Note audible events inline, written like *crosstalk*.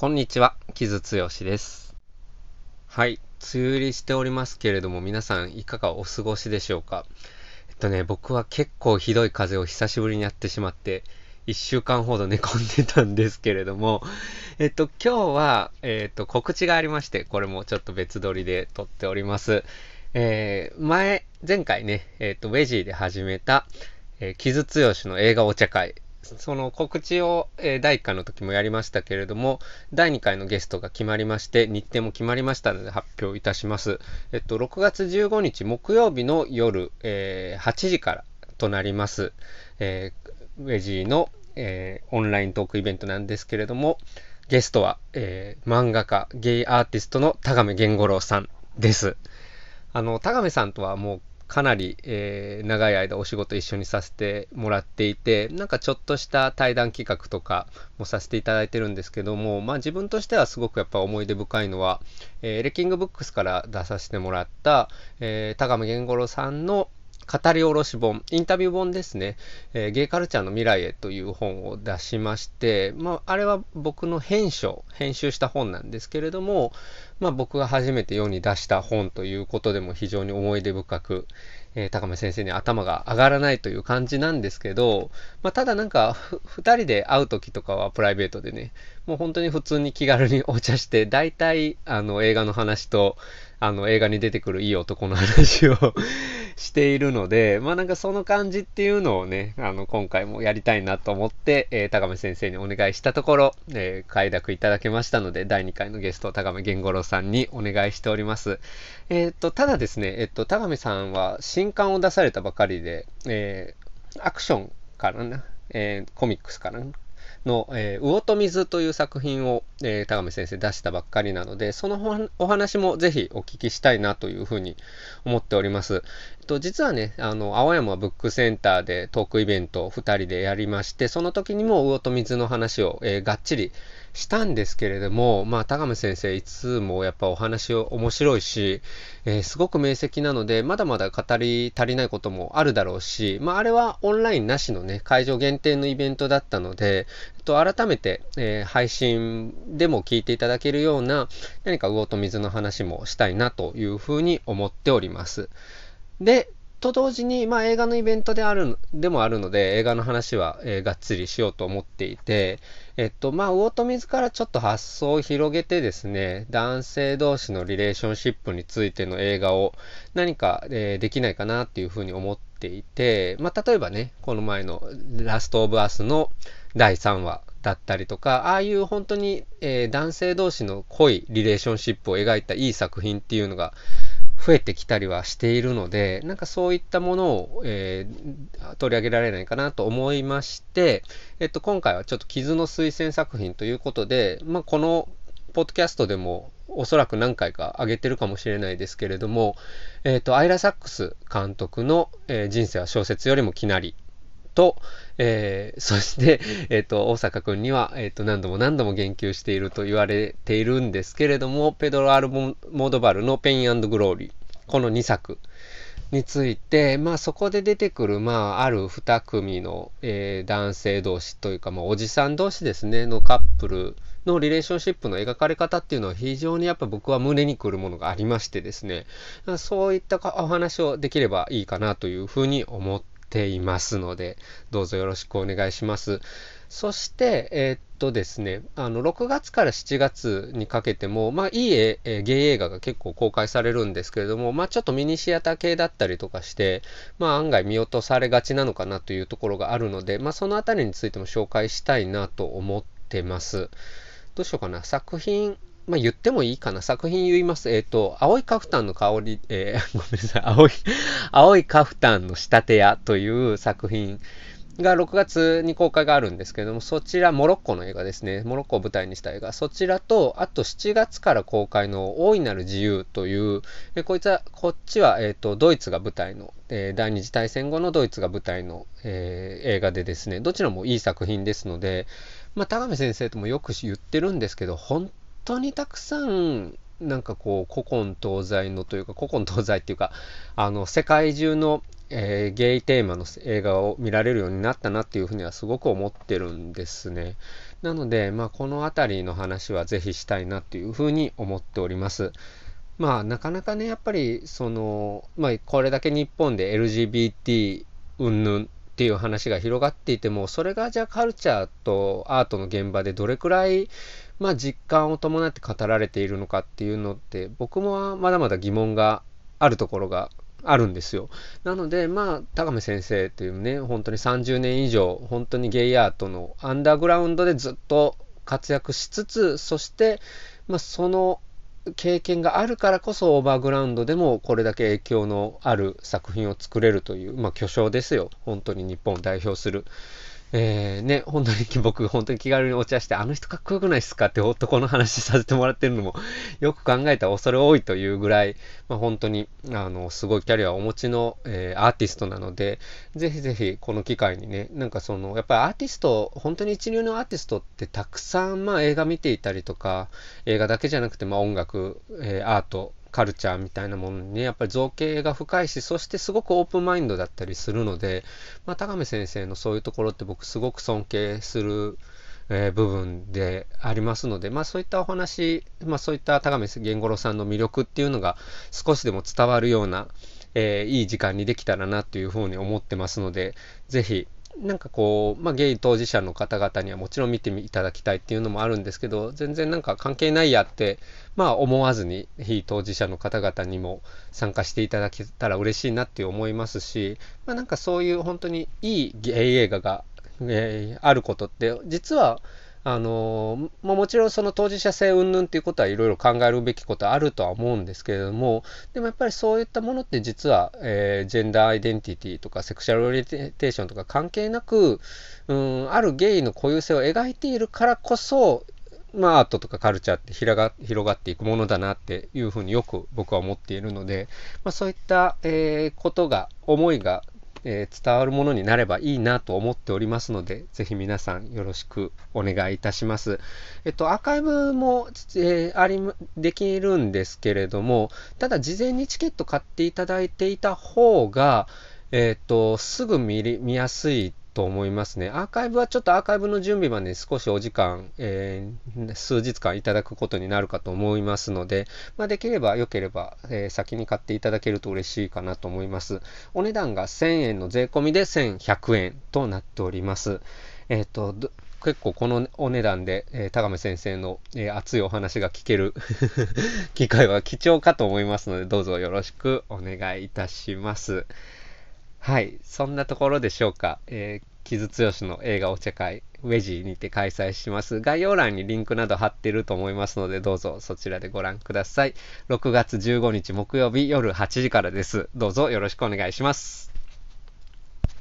こんにちは、木津剛です。はい、梅雨入りしておりますけれども、皆さんいかがお過ごしでしょうか？えっとね、僕は結構ひどい風邪を久しぶりにやってしまって、1週間ほど寝込んでたんですけれども、えっと、今日は、えっと、告知がありまして、これもちょっと別撮りで撮っております。えー、前、前回ね、えっと、ウェジーで始めた、えー、木津剛の映画お茶会、その告知を、えー、第1回の時もやりましたけれども、第2回のゲストが決まりまして、日程も決まりましたので発表いたします。えっと、6月15日木曜日の夜、えー、8時からとなります。えー、ウェジーの、えー、オンライントークイベントなんですけれども、ゲストは、えー、漫画家、ゲイアーティストの田亀源五郎さんです。あの、田亀さんとはもうかなり、えー、長い間お仕事一緒にさせてもらっていて、なんかちょっとした対談企画とかもさせていただいてるんですけども、まあ自分としてはすごくやっぱ思い出深いのは、えー、レッキングブックスから出させてもらった、えー、高見源五郎さんの語り下ろし本、インタビュー本ですね、えー、ゲイカルチャーの未来へという本を出しまして、まあ、あれは僕の編書、編集した本なんですけれども、まあ、僕が初めて世に出した本ということでも非常に思い出深く、えー、高見先生に頭が上がらないという感じなんですけど、まあ、ただなんか、二人で会う時とかはプライベートでね、もう本当に普通に気軽にお茶して、大体、あの、映画の話と、あの、映画に出てくるいい男の話をしているので、まあなんかその感じっていうのをね、あの、今回もやりたいなと思って、えー、高見先生にお願いしたところ、えー、快諾いただけましたので、第2回のゲスト、高見源五郎さんにお願いしております。えっ、と、ただですね、えっ、と、高見さんは新刊を出されたばかりで、えー、アクションからな、えー、コミックスからな、の、え、魚と水という作品を、えー、高見先生出したばっかりなので、そのお話もぜひお聞きしたいなというふうに思っております。えっと、実はね、あの、青山ブックセンターでトークイベントを2人でやりまして、その時にも魚と水の話を、えー、がっちりしたんですけれども、まあ、高見先生いつもやっぱお話を面白いし、えー、すごく明晰なので、まだまだ語り足りないこともあるだろうし、まあ、あれはオンラインなしのね、会場限定のイベントだったので、と、改めて、えー、配信でも聞いていただけるような、何か魚と水の話もしたいなというふうに思っております。で、と同時に、まあ、映画のイベントである、でもあるので、映画の話は、えー、がっつりしようと思っていて、えっと、まあ、魚と水からちょっと発想を広げてですね、男性同士のリレーションシップについての映画を何か、えー、できないかなっていうふうに思っていて、まあ、例えばね、この前のラストオブアスの第3話だったりとか、ああいう本当に、えー、男性同士の濃いリレーションシップを描いたいい作品っていうのが、増えてきたりはしているので、なんかそういったものを、えー、取り上げられないかなと思いまして、えっと、今回はちょっと傷の推薦作品ということで、まあ、このポッドキャストでもおそらく何回か上げてるかもしれないですけれども、えっ、と、アイラ・サックス監督の、えー、人生は小説よりも奇なりと、えー、そして、えっ、ー、と、大阪くんには、えっ、ー、と、何度も何度も言及していると言われているんですけれども、ペドロ・アルモードバルのペイングローリー、この2作について、まあそこで出てくる、まあある2組の、えー、男性同士というか、まあおじさん同士ですね、のカップルのリレーションシップの描かれ方っていうのは非常にやっぱ僕は胸にくるものがありましてですね、そういったお話をできればいいかなというふうに思ってていますので、どうぞよろしくお願いします。そして、えー、っとですね、あの、6月から7月にかけても、まあ、いいえー、ゲイ映画が結構公開されるんですけれども、まあ、ちょっとミニシアター系だったりとかして、まあ、案外見落とされがちなのかなというところがあるので、まあ、そのあたりについても紹介したいなと思ってます。どうしようかな。作品、まあ、言ってもいいかな。作品言います。えっ、ー、と、青いカフタンの香り、えー、*laughs* ごめんなさい。青い、青いカフタンの仕立て屋という作品が6月に公開があるんですけども、そちら、モロッコの映画ですね。モロッコを舞台にした映画。そちらと、あと7月から公開の大いなる自由という、えこいつは、こっちは、えっ、ー、と、ドイツが舞台の、えー、第二次大戦後のドイツが舞台の、えー、映画でですね、どちらもいい作品ですので、まあ、高見先生ともよく言ってるんですけど、本当にたくさん、なんかこう、古今東西のというか、古今東西っていうか、あの、世界中の、えー、ゲイテーマの映画を見られるようになったなっていうふうにはすごく思ってるんですね。なので、まあ、この辺りの話はぜひしたいなっていうふうに思っております。まあ、なかなかね、やっぱり、その、まあ、これだけ日本で LGBT 云々っていう話が広がっていても、それがじゃあカルチャーとアートの現場でどれくらい、まあ、実感を伴って語られているのかっていうのって、僕もまだまだ疑問があるところがあるんですよ。なので、まあ、高見先生っていうね、本当に30年以上、本当にゲイアートのアンダーグラウンドでずっと活躍しつつ、そして、まあ、その経験があるからこそオーバーグラウンドでもこれだけ影響のある作品を作れるという、まあ、巨匠ですよ。本当に日本を代表する。えー、ね、本当に僕、本当に気軽にお茶して、あの人かっこよくないっすかって男の話させてもらってるのも、よく考えたら恐れ多いというぐらい、まあ、本当に、あの、すごいキャリアをお持ちの、えー、アーティストなので、ぜひぜひこの機会にね、なんかその、やっぱりアーティスト、本当に一流のアーティストってたくさん、まあ映画見ていたりとか、映画だけじゃなくて、まあ音楽、えー、アート、カルチャーみたいなものにね、やっぱり造形が深いし、そしてすごくオープンマインドだったりするので、まあ、高見先生のそういうところって僕すごく尊敬する、えー、部分でありますので、まあそういったお話、まあそういった高見源五郎さんの魅力っていうのが少しでも伝わるような、えー、いい時間にできたらなというふうに思ってますので、ぜひ、なんかこう、まあ、ゲイ当事者の方々にはもちろん見ていただきたいっていうのもあるんですけど、全然なんか関係ないやって、まあ思わずに非当事者の方々にも参加していただけたら嬉しいなって思いますし、まあなんかそういう本当にいいゲイ映画が、えー、あることって、実はあのももちろんその当事者性云々っていうことはいろいろ考えるべきことあるとは思うんですけれども、でもやっぱりそういったものって実は、えー、ジェンダーアイデンティティとかセクシャルオリエンテーションとか関係なく、うん、あるゲイの固有性を描いているからこそ、まあ、アートとかカルチャーって広が広がっていくものだなっていうふうによく僕は思っているので、まあ、そういった、えー、ことが、思いがえー、伝わるものになればいいなと思っておりますので、ぜひ皆さんよろしくお願いいたします。えっと、アーカイブも、えー、あり、できるんですけれども、ただ事前にチケット買っていただいていた方が、えっと、すぐ見見やすいと思いますね。アーカイブはちょっとアーカイブの準備まで少しお時間、えー、数日間いただくことになるかと思いますので、まあ、できれば良ければ、えー、先に買っていただけると嬉しいかなと思います。お値段が1000円の税込みで1100円となっております。えっ、と、結構このお値段で、えー、高目先生の、えー、熱いお話が聞ける *laughs* 機会は貴重かと思いますので、どうぞよろしくお願いいたします。はい、そんなところでしょうか。えー、木津剛の映画お茶会、ウェジーにて開催します。概要欄にリンクなど貼っていると思いますので、どうぞそちらでご覧ください。6月15日木曜日夜8時からです。どうぞよろしくお願いします。